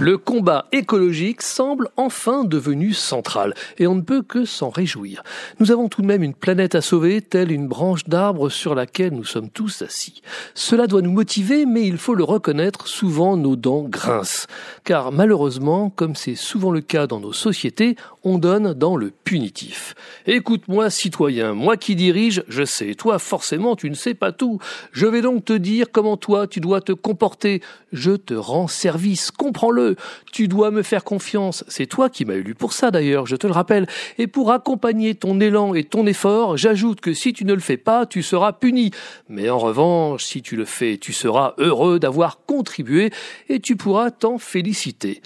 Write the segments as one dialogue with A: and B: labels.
A: Le combat écologique semble enfin devenu central, et on ne peut que s'en réjouir. Nous avons tout de même une planète à sauver, telle une branche d'arbre sur laquelle nous sommes tous assis. Cela doit nous motiver, mais il faut le reconnaître, souvent nos dents grincent. Car malheureusement, comme c'est souvent le cas dans nos sociétés, on donne dans le punitif. Écoute-moi, citoyen, moi qui dirige, je sais, toi forcément tu ne sais pas tout. Je vais donc te dire comment toi tu dois te comporter. Je te rends service, comprends-le. Tu dois me faire confiance. C'est toi qui m'as élu pour ça d'ailleurs, je te le rappelle. Et pour accompagner ton élan et ton effort, j'ajoute que si tu ne le fais pas, tu seras puni. Mais en revanche, si tu le fais, tu seras heureux d'avoir contribué et tu pourras t'en féliciter.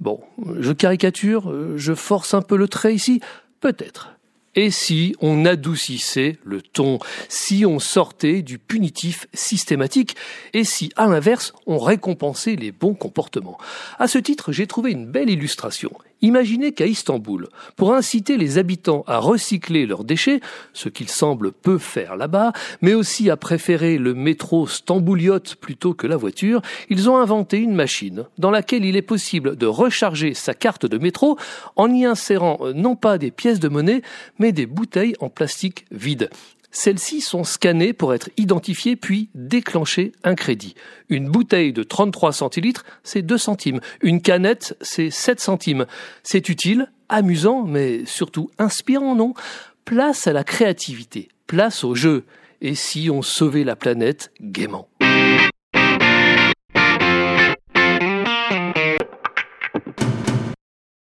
A: Bon, je caricature, je force un peu le trait ici, peut-être. Et si on adoucissait le ton, si on sortait du punitif systématique, et si, à l'inverse, on récompensait les bons comportements. À ce titre, j'ai trouvé une belle illustration. Imaginez qu'à Istanbul, pour inciter les habitants à recycler leurs déchets, ce qu'ils semblent peu faire là-bas, mais aussi à préférer le métro stambouliote plutôt que la voiture, ils ont inventé une machine dans laquelle il est possible de recharger sa carte de métro en y insérant euh, non pas des pièces de monnaie, des bouteilles en plastique vide. Celles-ci sont scannées pour être identifiées puis déclencher un crédit. Une bouteille de 33 centilitres, c'est 2 centimes. Une canette, c'est 7 centimes. C'est utile, amusant, mais surtout inspirant, non? Place à la créativité, place au jeu. Et si on sauvait la planète gaiement?